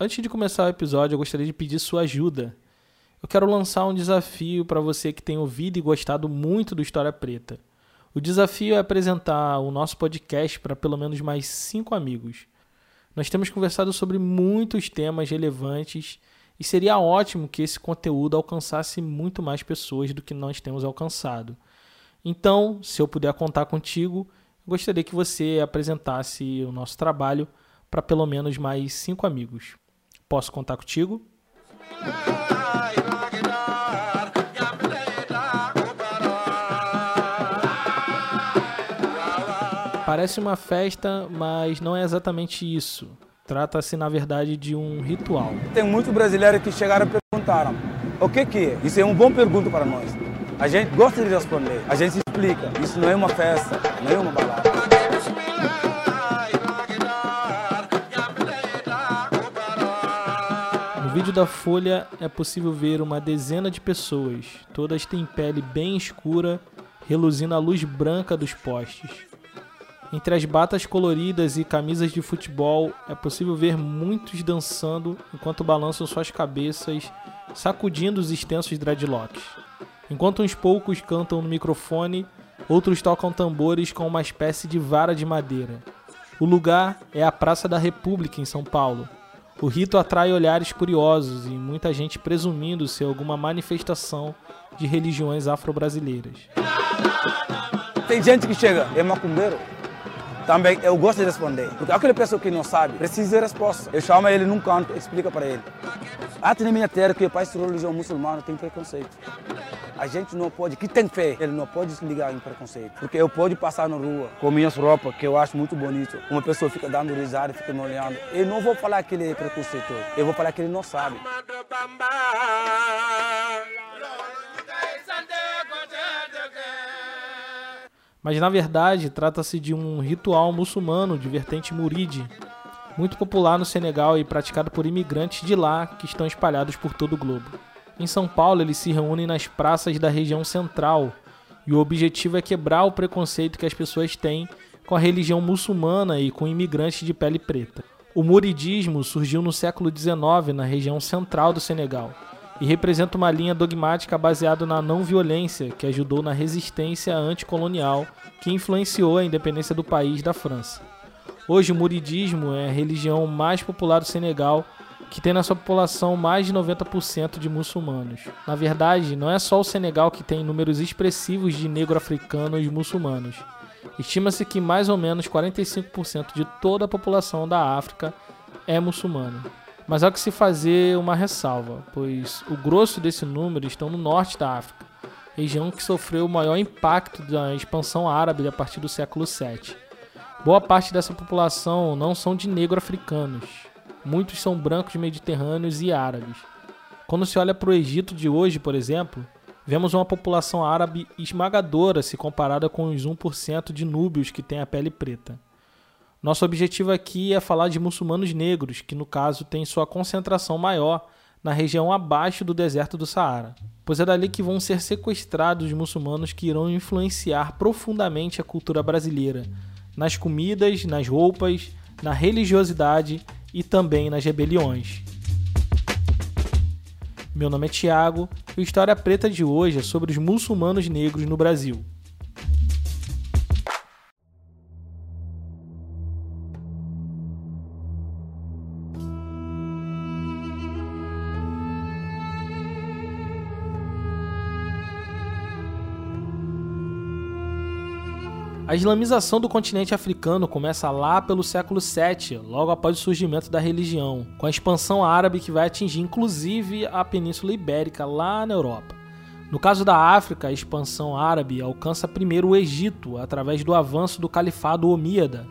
Antes de começar o episódio, eu gostaria de pedir sua ajuda. Eu quero lançar um desafio para você que tem ouvido e gostado muito do História Preta. O desafio é apresentar o nosso podcast para pelo menos mais cinco amigos. Nós temos conversado sobre muitos temas relevantes e seria ótimo que esse conteúdo alcançasse muito mais pessoas do que nós temos alcançado. Então, se eu puder contar contigo, gostaria que você apresentasse o nosso trabalho para pelo menos mais cinco amigos. Posso contar contigo? Parece uma festa, mas não é exatamente isso. Trata-se, na verdade, de um ritual. Tem muitos brasileiros que chegaram e perguntaram: o que, que é? Isso é uma boa pergunta para nós. A gente gosta de responder, a gente explica. Isso não é uma festa, não é uma balada. Vídeo da Folha é possível ver uma dezena de pessoas. Todas têm pele bem escura, reluzindo a luz branca dos postes. Entre as batas coloridas e camisas de futebol, é possível ver muitos dançando enquanto balançam suas cabeças, sacudindo os extensos dreadlocks. Enquanto uns poucos cantam no microfone, outros tocam tambores com uma espécie de vara de madeira. O lugar é a Praça da República, em São Paulo. O rito atrai olhares curiosos e muita gente presumindo ser alguma manifestação de religiões afro-brasileiras. Tem gente que chega, é macumbeiro. Também eu gosto de responder. Porque aquela pessoa que não sabe precisa de resposta. Eu chamo ele num canto, explica para ele. Até na minha terra que o pai de religião muçulmana tem preconceito. A gente não pode, que tem fé, ele não pode se ligar em preconceito. Porque eu pode passar na rua com minhas roupas, que eu acho muito bonito. Uma pessoa fica dando risada, fica me olhando. Eu não vou falar que ele é preconceito. Eu vou falar que ele não sabe. Mas na verdade trata-se de um ritual muçulmano de vertente muride, muito popular no Senegal e praticado por imigrantes de lá que estão espalhados por todo o globo. Em São Paulo, eles se reúnem nas praças da região central e o objetivo é quebrar o preconceito que as pessoas têm com a religião muçulmana e com imigrantes de pele preta. O muridismo surgiu no século XIX na região central do Senegal e representa uma linha dogmática baseada na não violência que ajudou na resistência anticolonial que influenciou a independência do país da França. Hoje, o muridismo é a religião mais popular do Senegal, que tem na sua população mais de 90% de muçulmanos. Na verdade, não é só o Senegal que tem números expressivos de negro-africanos muçulmanos. Estima-se que mais ou menos 45% de toda a população da África é muçulmana. Mas há que se fazer uma ressalva, pois o grosso desse número estão no norte da África, região que sofreu o maior impacto da expansão árabe a partir do século VII. Boa parte dessa população não são de negro-africanos, muitos são brancos mediterrâneos e árabes. Quando se olha para o Egito de hoje, por exemplo, vemos uma população árabe esmagadora se comparada com os 1% de núbios que têm a pele preta. Nosso objetivo aqui é falar de muçulmanos negros, que no caso têm sua concentração maior na região abaixo do deserto do Saara, pois é dali que vão ser sequestrados os muçulmanos que irão influenciar profundamente a cultura brasileira, nas comidas, nas roupas, na religiosidade e também nas rebeliões. Meu nome é Tiago e a História Preta de hoje é sobre os muçulmanos negros no Brasil. A islamização do continente africano começa lá pelo século VII, logo após o surgimento da religião, com a expansão árabe que vai atingir inclusive a Península Ibérica lá na Europa. No caso da África, a expansão árabe alcança primeiro o Egito através do avanço do Califado Omíada,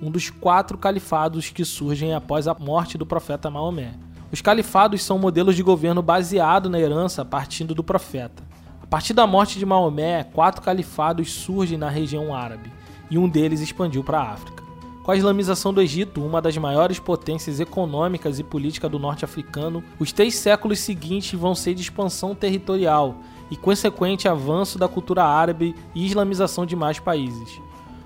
um dos quatro califados que surgem após a morte do profeta Maomé. Os califados são modelos de governo baseado na herança partindo do profeta. Partir da morte de Maomé, quatro califados surgem na região árabe, e um deles expandiu para a África. Com a islamização do Egito, uma das maiores potências econômicas e política do norte africano, os três séculos seguintes vão ser de expansão territorial e consequente avanço da cultura árabe e islamização de mais países,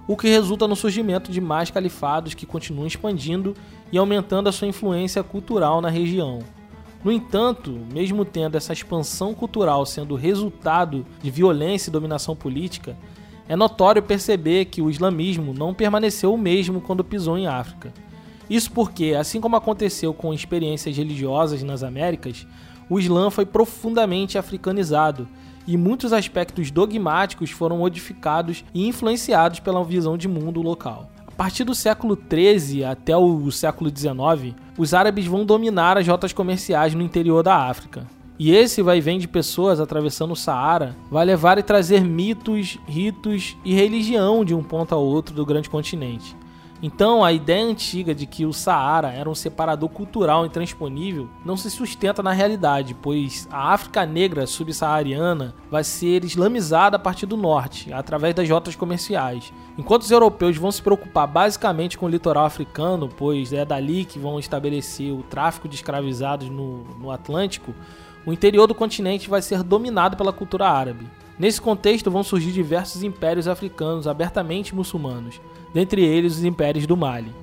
o que resulta no surgimento de mais califados que continuam expandindo e aumentando a sua influência cultural na região. No entanto, mesmo tendo essa expansão cultural sendo resultado de violência e dominação política, é notório perceber que o islamismo não permaneceu o mesmo quando pisou em África. Isso porque, assim como aconteceu com experiências religiosas nas Américas, o Islã foi profundamente africanizado e muitos aspectos dogmáticos foram modificados e influenciados pela visão de mundo local. A partir do século XIII até o século XIX, os árabes vão dominar as rotas comerciais no interior da África. E esse vai vem de pessoas atravessando o Saara vai levar e trazer mitos, ritos e religião de um ponto ao outro do grande continente. Então, a ideia antiga de que o Saara era um separador cultural intransponível não se sustenta na realidade, pois a África negra subsaariana vai ser islamizada a partir do norte, através das rotas comerciais. Enquanto os europeus vão se preocupar basicamente com o litoral africano, pois é dali que vão estabelecer o tráfico de escravizados no, no Atlântico, o interior do continente vai ser dominado pela cultura árabe. Nesse contexto vão surgir diversos impérios africanos abertamente muçulmanos, dentre eles os impérios do Mali.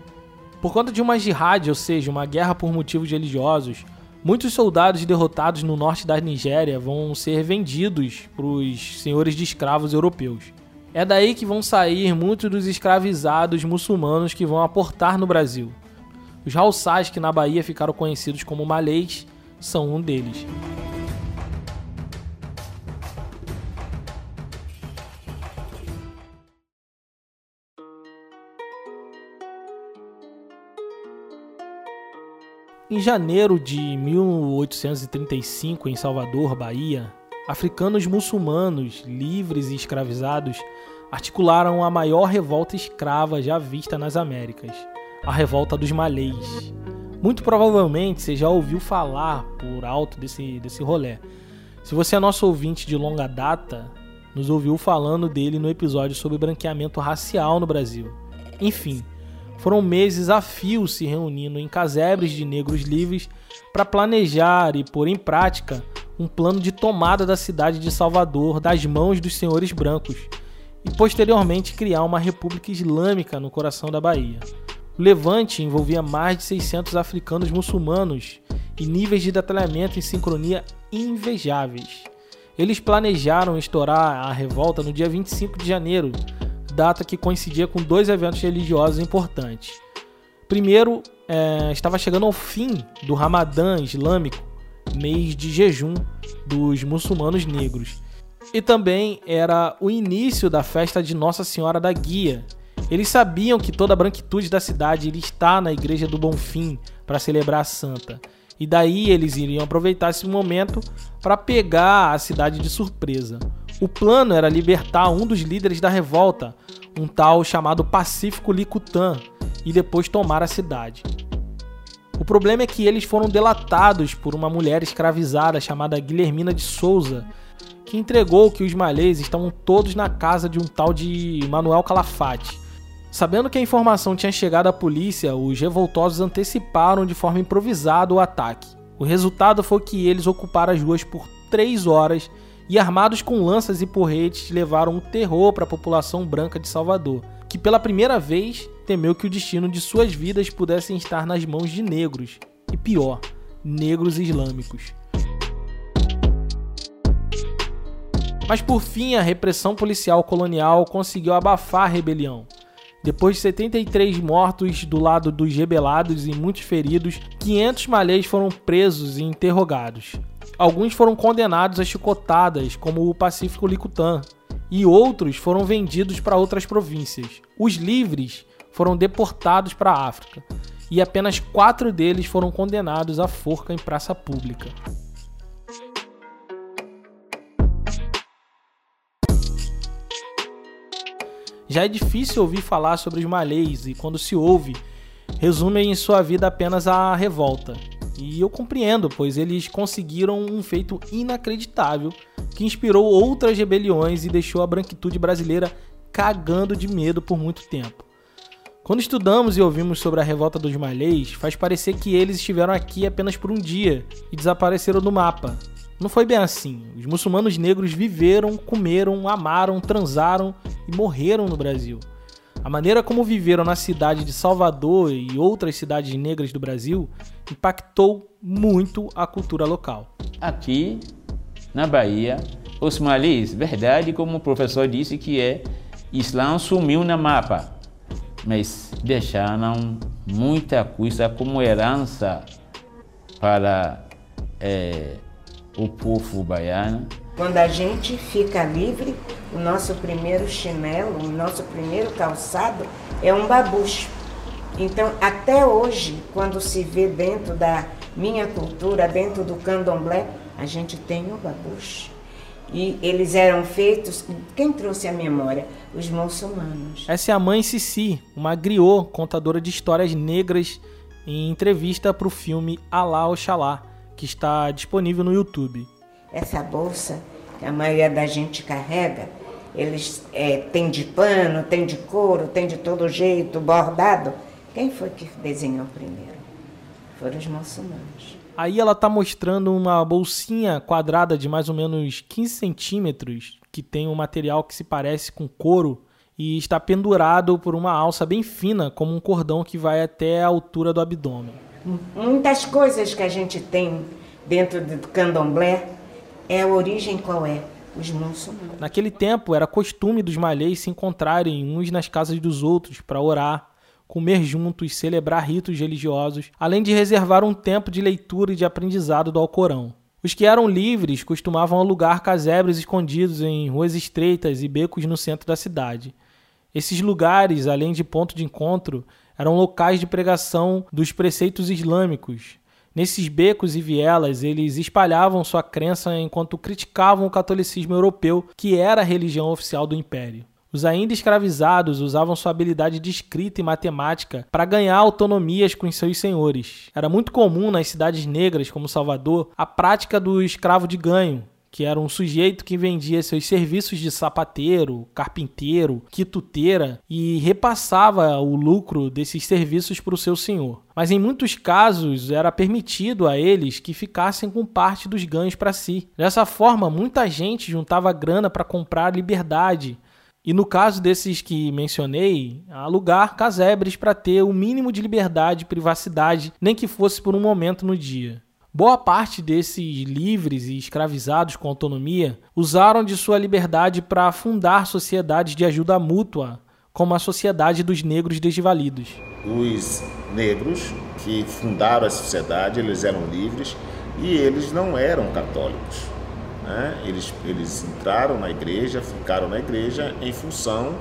Por conta de uma jihad, ou seja, uma guerra por motivos religiosos, muitos soldados derrotados no norte da Nigéria vão ser vendidos para os senhores de escravos europeus. É daí que vão sair muitos dos escravizados muçulmanos que vão aportar no Brasil. Os Haussás, que na Bahia ficaram conhecidos como malês, são um deles. Em janeiro de 1835, em Salvador, Bahia, africanos muçulmanos, livres e escravizados, articularam a maior revolta escrava já vista nas Américas, a Revolta dos Malês. Muito provavelmente você já ouviu falar por alto desse, desse rolê. Se você é nosso ouvinte de longa data, nos ouviu falando dele no episódio sobre branqueamento racial no Brasil. Enfim, foram meses a fio se reunindo em casebres de negros livres para planejar e pôr em prática um plano de tomada da cidade de Salvador das mãos dos senhores brancos e posteriormente criar uma república islâmica no coração da Bahia. O levante envolvia mais de 600 africanos muçulmanos e níveis de detalhamento e sincronia invejáveis. Eles planejaram estourar a revolta no dia 25 de janeiro, data que coincidia com dois eventos religiosos importantes. Primeiro, é, estava chegando ao fim do Ramadã islâmico, mês de jejum dos muçulmanos negros. E também era o início da festa de Nossa Senhora da Guia. Eles sabiam que toda a branquitude da cidade iria estar na Igreja do Bonfim para celebrar a Santa. E daí eles iriam aproveitar esse momento para pegar a cidade de surpresa. O plano era libertar um dos líderes da revolta, um tal chamado Pacífico Licutan, e depois tomar a cidade. O problema é que eles foram delatados por uma mulher escravizada chamada Guilhermina de Souza, que entregou que os malês estavam todos na casa de um tal de Manuel Calafate. Sabendo que a informação tinha chegado à polícia, os revoltosos anteciparam de forma improvisada o ataque. O resultado foi que eles ocuparam as ruas por três horas e armados com lanças e porretes levaram o terror para a população branca de Salvador, que pela primeira vez temeu que o destino de suas vidas pudessem estar nas mãos de negros, e pior, negros islâmicos. Mas por fim, a repressão policial colonial conseguiu abafar a rebelião. Depois de 73 mortos do lado dos rebelados e muitos feridos, 500 malês foram presos e interrogados. Alguns foram condenados a chicotadas, como o Pacífico Licutan, e outros foram vendidos para outras províncias. Os livres foram deportados para a África, e apenas quatro deles foram condenados à forca em praça pública. Já é difícil ouvir falar sobre os malês, e quando se ouve, resumem em sua vida apenas a revolta, e eu compreendo, pois eles conseguiram um feito inacreditável que inspirou outras rebeliões e deixou a branquitude brasileira cagando de medo por muito tempo. Quando estudamos e ouvimos sobre a revolta dos malês, faz parecer que eles estiveram aqui apenas por um dia e desapareceram do mapa. Não foi bem assim. Os muçulmanos negros viveram, comeram, amaram, transaram e morreram no Brasil. A maneira como viveram na cidade de Salvador e outras cidades negras do Brasil impactou muito a cultura local. Aqui na Bahia, os malês, verdade, como o professor disse que é, Islã sumiu no mapa, mas deixaram muita coisa como herança para é, o povo baiano. Quando a gente fica livre, o nosso primeiro chinelo, o nosso primeiro calçado é um babucho. Então, até hoje, quando se vê dentro da minha cultura, dentro do candomblé, a gente tem o babucho. E eles eram feitos, quem trouxe a memória? Os muçulmanos. Essa é a mãe Cici, uma griot, contadora de histórias negras, em entrevista para o filme Alá Oxalá, que está disponível no YouTube. Essa bolsa que a maioria da gente carrega, eles é, tem de pano, tem de couro, tem de todo jeito, bordado. Quem foi que desenhou primeiro? Foram os muçulmanos. Aí ela tá mostrando uma bolsinha quadrada de mais ou menos 15 centímetros, que tem um material que se parece com couro e está pendurado por uma alça bem fina, como um cordão que vai até a altura do abdômen. Muitas coisas que a gente tem dentro do candomblé, é a origem qual é? Os muçulmanos. Naquele tempo, era costume dos malês se encontrarem uns nas casas dos outros para orar, comer juntos, celebrar ritos religiosos, além de reservar um tempo de leitura e de aprendizado do Alcorão. Os que eram livres costumavam alugar casebres escondidos em ruas estreitas e becos no centro da cidade. Esses lugares, além de ponto de encontro, eram locais de pregação dos preceitos islâmicos. Nesses becos e vielas, eles espalhavam sua crença enquanto criticavam o catolicismo europeu, que era a religião oficial do império. Os ainda escravizados usavam sua habilidade de escrita e matemática para ganhar autonomias com seus senhores. Era muito comum nas cidades negras, como Salvador, a prática do escravo de ganho, que era um sujeito que vendia seus serviços de sapateiro, carpinteiro, quituteira e repassava o lucro desses serviços para o seu senhor. Mas em muitos casos era permitido a eles que ficassem com parte dos ganhos para si. Dessa forma, muita gente juntava grana para comprar liberdade. E no caso desses que mencionei, alugar casebres para ter o mínimo de liberdade e privacidade, nem que fosse por um momento no dia. Boa parte desses livres e escravizados com autonomia usaram de sua liberdade para fundar sociedades de ajuda mútua, como a Sociedade dos Negros Desvalidos. Os negros que fundaram a sociedade, eles eram livres e eles não eram católicos. Né? Eles, eles entraram na igreja, ficaram na igreja em função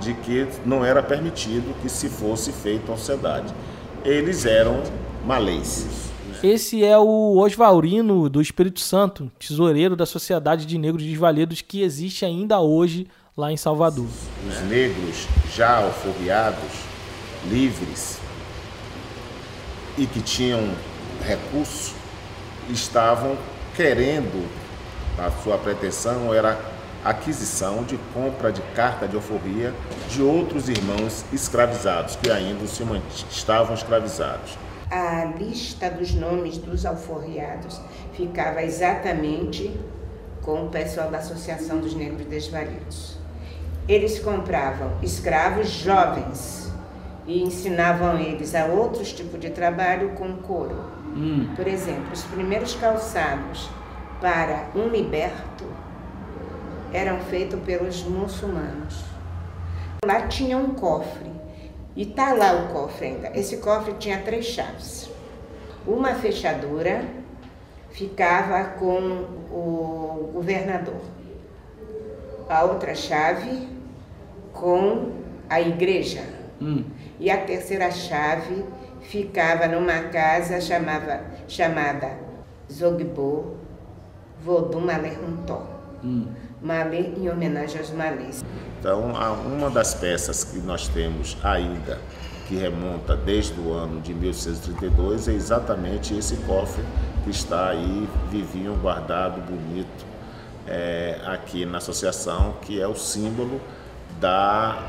de que não era permitido que se fosse feita uma sociedade. Eles eram malês. Esse é o Osvalrino do Espírito Santo, tesoureiro da Sociedade de Negros Desvalidos que existe ainda hoje lá em Salvador. Os negros já alforriados, livres e que tinham recurso, estavam querendo, a sua pretensão era aquisição de compra de carta de alforria de outros irmãos escravizados que ainda se estavam escravizados a lista dos nomes dos alforriados ficava exatamente com o pessoal da Associação dos Negros Desvalidos. Eles compravam escravos jovens e ensinavam eles a outros tipos de trabalho com couro. Hum. Por exemplo, os primeiros calçados para um liberto eram feitos pelos muçulmanos. Lá tinha um cofre e tá lá o cofre ainda. Esse cofre tinha três chaves. Uma fechadura ficava com o governador. A outra chave com a igreja. Hum. E a terceira chave ficava numa casa chamava, chamada Zogbo Vodum Malé Hum. Malé em homenagem aos malês. Então, uma das peças que nós temos ainda, que remonta desde o ano de 1632, é exatamente esse cofre que está aí, vivinho, guardado, bonito, é, aqui na associação, que é o símbolo da,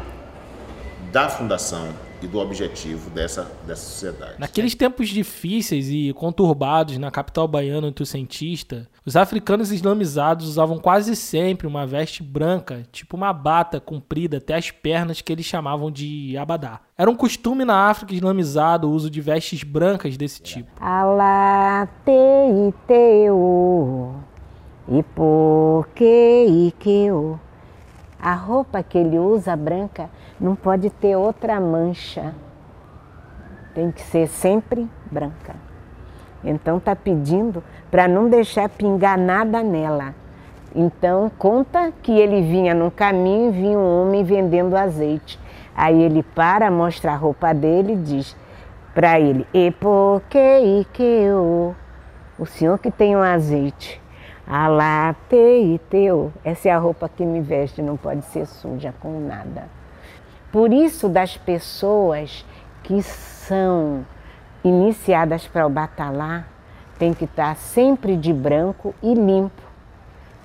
da fundação e do objetivo dessa, dessa sociedade. Naqueles tempos difíceis e conturbados na capital baiana oitocentista, os africanos islamizados usavam quase sempre uma veste branca, tipo uma bata comprida até as pernas que eles chamavam de abadá. Era um costume na África islamizada o uso de vestes brancas desse tipo. Alá, te, teu, e porque, e que, a roupa que ele usa branca não pode ter outra mancha. Tem que ser sempre branca. Então tá pedindo para não deixar pingar nada nela. Então conta que ele vinha no caminho e vinha um homem vendendo azeite. Aí ele para, mostra a roupa dele e diz para ele: "E porque e que eu, o senhor que tem um azeite, Alate teu, essa é a roupa que me veste, não pode ser suja com nada. Por isso, das pessoas que são iniciadas para o batalá, tem que estar sempre de branco e limpo.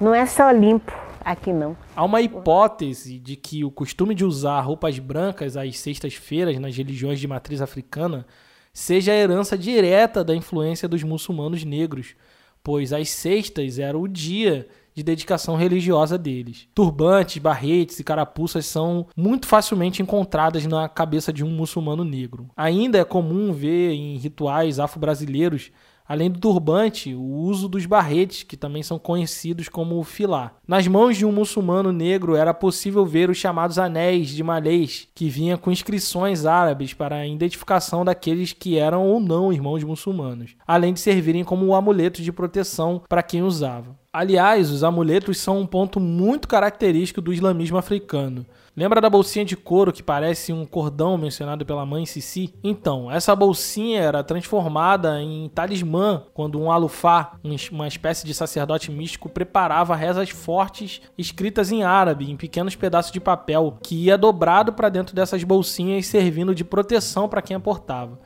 Não é só limpo aqui não. Há uma hipótese de que o costume de usar roupas brancas às sextas-feiras nas religiões de matriz africana seja a herança direta da influência dos muçulmanos negros pois as sextas era o dia de dedicação religiosa deles. Turbantes, barretes e carapuças são muito facilmente encontradas na cabeça de um muçulmano negro. Ainda é comum ver em rituais afro-brasileiros Além do turbante, o uso dos barretes, que também são conhecidos como filá. Nas mãos de um muçulmano negro era possível ver os chamados anéis de malês, que vinha com inscrições árabes para a identificação daqueles que eram ou não irmãos muçulmanos, além de servirem como amuletos de proteção para quem usava. Aliás, os amuletos são um ponto muito característico do islamismo africano. Lembra da bolsinha de couro que parece um cordão mencionado pela mãe Sissi? Então, essa bolsinha era transformada em talismã quando um alufá, uma espécie de sacerdote místico, preparava rezas fortes escritas em árabe, em pequenos pedaços de papel, que ia dobrado para dentro dessas bolsinhas, servindo de proteção para quem a portava.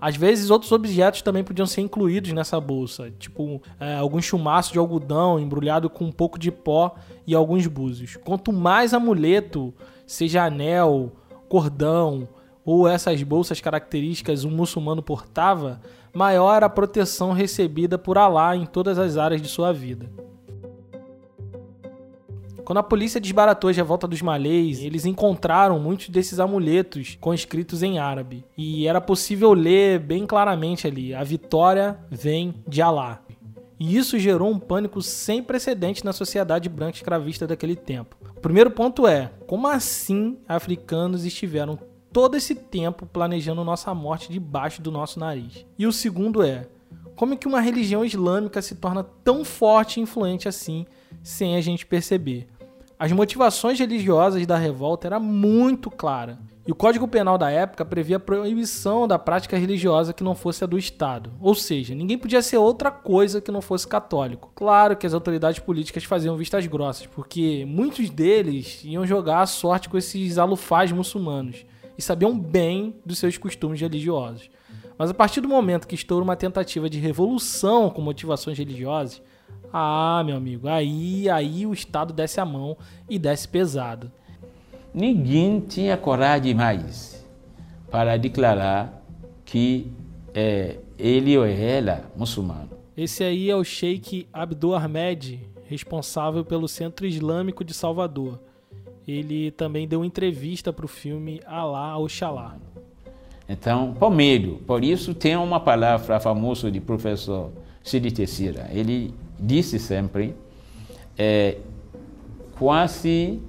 Às vezes, outros objetos também podiam ser incluídos nessa bolsa, tipo é, algum chumaço de algodão embrulhado com um pouco de pó e alguns búzios. Quanto mais amuleto seja anel, cordão ou essas bolsas características um muçulmano portava, maior a proteção recebida por Alá em todas as áreas de sua vida. Quando a polícia desbaratou a revolta dos malês, eles encontraram muitos desses amuletos com escritos em árabe. E era possível ler bem claramente ali: a vitória vem de Alá. E isso gerou um pânico sem precedente na sociedade branca escravista daquele tempo. O primeiro ponto é: como assim africanos estiveram todo esse tempo planejando nossa morte debaixo do nosso nariz? E o segundo é: como é que uma religião islâmica se torna tão forte e influente assim sem a gente perceber? As motivações religiosas da revolta era muito clara. E o Código Penal da época previa a proibição da prática religiosa que não fosse a do Estado. Ou seja, ninguém podia ser outra coisa que não fosse católico. Claro que as autoridades políticas faziam vistas grossas, porque muitos deles iam jogar a sorte com esses alufás muçulmanos e sabiam bem dos seus costumes religiosos. Mas a partir do momento que estoura uma tentativa de revolução com motivações religiosas, ah, meu amigo, aí, aí o Estado desce a mão e desce pesado. Ninguém tinha coragem mais para declarar que é, ele ou ela muçulmano. Esse aí é o Sheikh Abdul Ahmed, responsável pelo Centro Islâmico de Salvador. Ele também deu entrevista para o filme Alá Oxalá. Então, por medo. Por isso tem uma palavra famosa de professor Sidi Tessira. Ele disse sempre, é, quase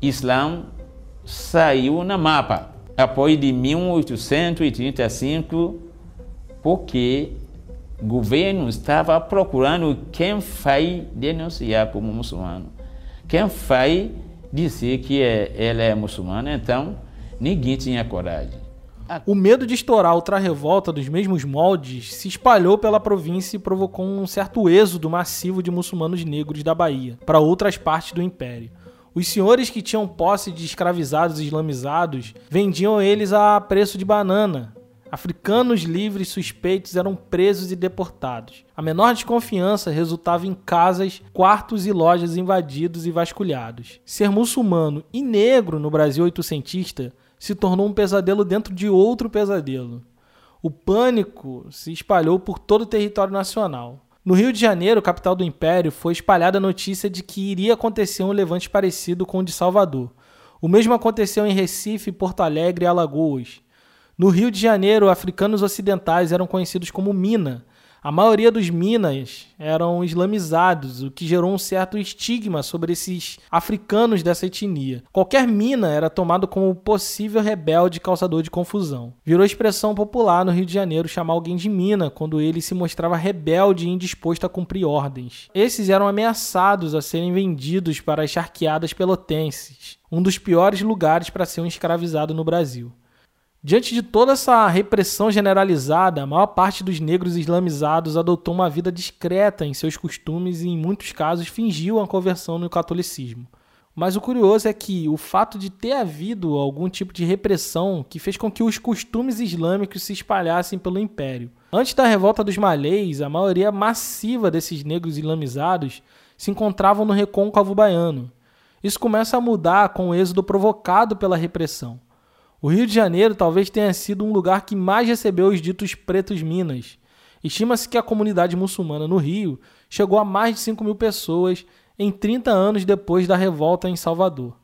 Islã saiu na mapa após de 1835 porque o governo estava procurando quem vai denunciar como muçulmano, quem vai dizer que é, ela é muçulmana, então ninguém tinha coragem. O medo de estourar outra revolta dos mesmos moldes se espalhou pela província e provocou um certo êxodo massivo de muçulmanos negros da Bahia para outras partes do império. Os senhores que tinham posse de escravizados islamizados vendiam eles a preço de banana. Africanos livres suspeitos eram presos e deportados. A menor desconfiança resultava em casas, quartos e lojas invadidos e vasculhados. Ser muçulmano e negro no Brasil oitocentista se tornou um pesadelo dentro de outro pesadelo. O pânico se espalhou por todo o território nacional. No Rio de Janeiro, capital do Império, foi espalhada a notícia de que iria acontecer um levante parecido com o de Salvador. O mesmo aconteceu em Recife, Porto Alegre e Alagoas. No Rio de Janeiro, africanos ocidentais eram conhecidos como Mina, a maioria dos Minas eram islamizados, o que gerou um certo estigma sobre esses africanos dessa etnia. Qualquer Mina era tomado como possível rebelde causador de confusão. Virou expressão popular no Rio de Janeiro chamar alguém de Mina quando ele se mostrava rebelde e indisposto a cumprir ordens. Esses eram ameaçados a serem vendidos para as charqueadas pelotenses, um dos piores lugares para ser um escravizado no Brasil. Diante de toda essa repressão generalizada, a maior parte dos negros islamizados adotou uma vida discreta em seus costumes e, em muitos casos, fingiu a conversão no catolicismo. Mas o curioso é que o fato de ter havido algum tipo de repressão que fez com que os costumes islâmicos se espalhassem pelo império. Antes da revolta dos malês, a maioria massiva desses negros islamizados se encontravam no recôncavo baiano. Isso começa a mudar com o êxodo provocado pela repressão. O Rio de Janeiro talvez tenha sido um lugar que mais recebeu os ditos pretos minas. Estima-se que a comunidade muçulmana no Rio chegou a mais de 5 mil pessoas em 30 anos depois da revolta em Salvador.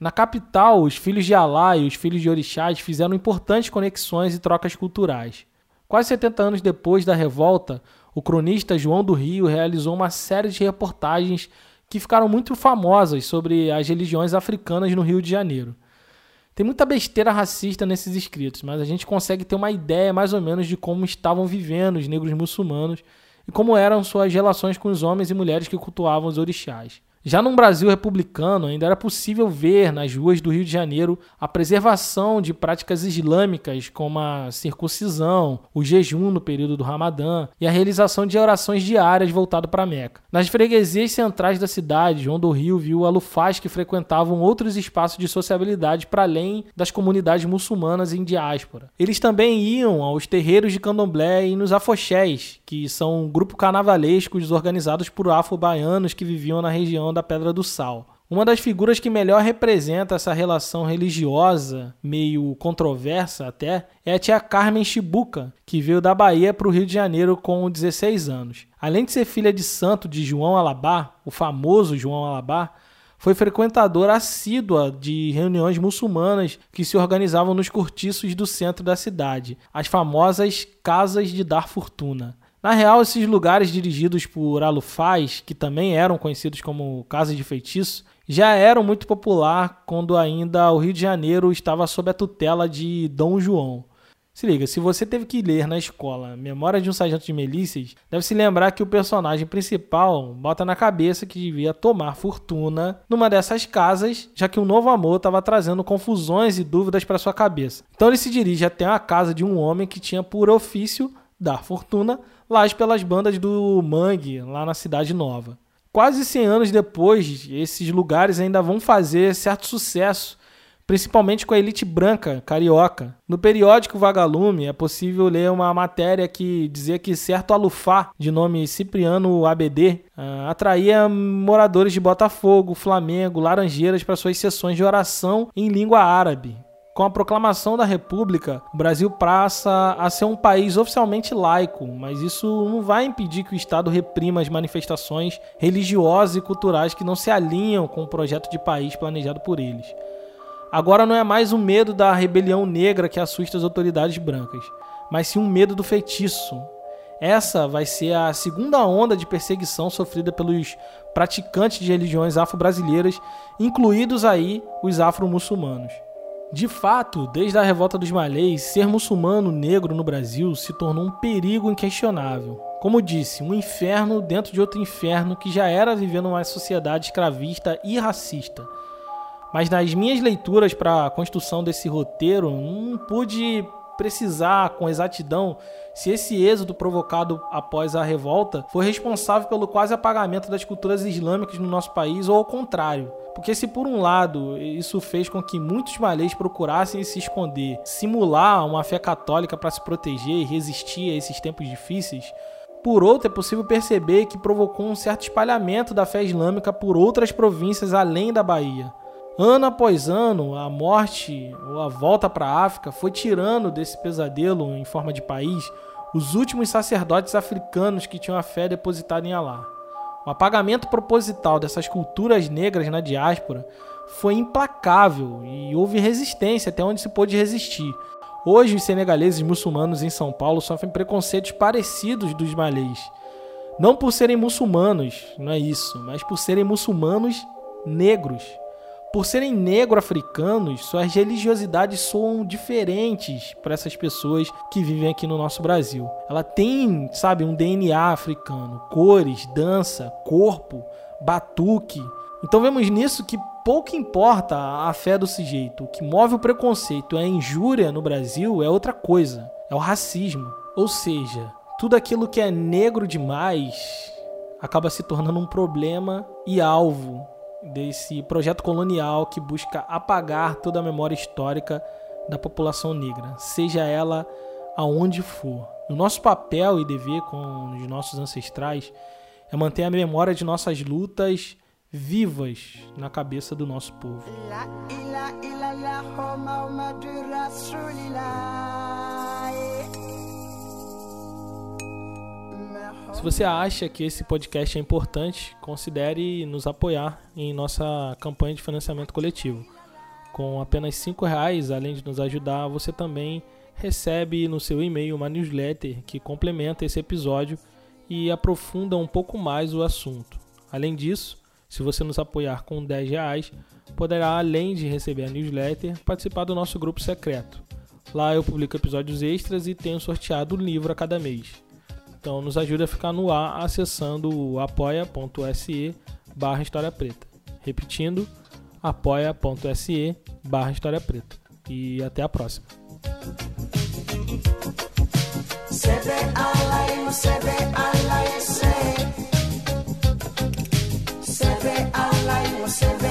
Na capital, os filhos de Alá e os filhos de Orixás fizeram importantes conexões e trocas culturais. Quase 70 anos depois da revolta, o cronista João do Rio realizou uma série de reportagens que ficaram muito famosas sobre as religiões africanas no Rio de Janeiro. Tem muita besteira racista nesses escritos, mas a gente consegue ter uma ideia mais ou menos de como estavam vivendo os negros muçulmanos e como eram suas relações com os homens e mulheres que cultuavam os orixás. Já num Brasil republicano, ainda era possível ver nas ruas do Rio de Janeiro a preservação de práticas islâmicas como a circuncisão, o jejum no período do Ramadã e a realização de orações diárias voltado para Meca. Nas freguesias centrais da cidade, João do Rio viu alufás que frequentavam outros espaços de sociabilidade para além das comunidades muçulmanas em diáspora. Eles também iam aos terreiros de candomblé e nos afoxés, que são um grupo carnavalesco organizados por afro-baianos que viviam na região da Pedra do Sal. Uma das figuras que melhor representa essa relação religiosa, meio controversa até, é a tia Carmen Chibuca, que veio da Bahia para o Rio de Janeiro com 16 anos. Além de ser filha de santo de João Alabá, o famoso João Alabá, foi frequentadora assídua de reuniões muçulmanas que se organizavam nos cortiços do centro da cidade, as famosas Casas de Dar Fortuna. Na real, esses lugares dirigidos por alufais, que também eram conhecidos como casas de feitiço, já eram muito popular quando ainda o Rio de Janeiro estava sob a tutela de Dom João. Se liga, se você teve que ler na escola Memória de um Sargento de Milícias, deve se lembrar que o personagem principal bota na cabeça que devia tomar fortuna numa dessas casas, já que um novo amor estava trazendo confusões e dúvidas para sua cabeça. Então ele se dirige até a casa de um homem que tinha por ofício dar fortuna lá pelas bandas do Mangue, lá na Cidade Nova. Quase 100 anos depois, esses lugares ainda vão fazer certo sucesso, principalmente com a elite branca carioca. No periódico Vagalume é possível ler uma matéria que dizia que certo alufá, de nome Cipriano ABD, ah, atraía moradores de Botafogo, Flamengo, Laranjeiras para suas sessões de oração em língua árabe. Com a proclamação da República, o Brasil passa a ser um país oficialmente laico, mas isso não vai impedir que o Estado reprima as manifestações religiosas e culturais que não se alinham com o projeto de país planejado por eles. Agora não é mais o medo da rebelião negra que assusta as autoridades brancas, mas sim um medo do feitiço. Essa vai ser a segunda onda de perseguição sofrida pelos praticantes de religiões afro-brasileiras, incluídos aí os afro-muçulmanos. De fato, desde a revolta dos malês, ser muçulmano negro no Brasil se tornou um perigo inquestionável. Como disse, um inferno dentro de outro inferno que já era viver numa sociedade escravista e racista. Mas nas minhas leituras para a construção desse roteiro, não pude precisar com exatidão se esse êxodo provocado após a revolta foi responsável pelo quase apagamento das culturas islâmicas no nosso país ou ao contrário. Porque se por um lado isso fez com que muitos malês procurassem se esconder, simular uma fé católica para se proteger e resistir a esses tempos difíceis, por outro, é possível perceber que provocou um certo espalhamento da fé islâmica por outras províncias além da Bahia. Ano após ano, a morte ou a volta para a África foi tirando desse pesadelo em forma de país os últimos sacerdotes africanos que tinham a fé depositada em Alá. O apagamento proposital dessas culturas negras na diáspora foi implacável e houve resistência até onde se pôde resistir. Hoje, os senegaleses muçulmanos em São Paulo sofrem preconceitos parecidos dos malês. Não por serem muçulmanos, não é isso, mas por serem muçulmanos negros. Por serem negro-africanos, suas religiosidades soam diferentes para essas pessoas que vivem aqui no nosso Brasil. Ela tem, sabe, um DNA africano, cores, dança, corpo, batuque. Então vemos nisso que pouco importa a fé do sujeito. O que move o preconceito, a injúria no Brasil é outra coisa, é o racismo. Ou seja, tudo aquilo que é negro demais acaba se tornando um problema e alvo desse projeto colonial que busca apagar toda a memória histórica da população negra, seja ela aonde for. O nosso papel e dever com os nossos ancestrais é manter a memória de nossas lutas vivas na cabeça do nosso povo. Se você acha que esse podcast é importante, considere nos apoiar em nossa campanha de financiamento coletivo. Com apenas R$ reais, além de nos ajudar, você também recebe no seu e-mail uma newsletter que complementa esse episódio e aprofunda um pouco mais o assunto. Além disso, se você nos apoiar com 10 reais, poderá, além de receber a newsletter, participar do nosso grupo secreto. Lá eu publico episódios extras e tenho sorteado um livro a cada mês. Então nos ajude a ficar no ar acessando apoia.se barra História Preta. Repetindo, apoia.se barra História Preta. E até a próxima. be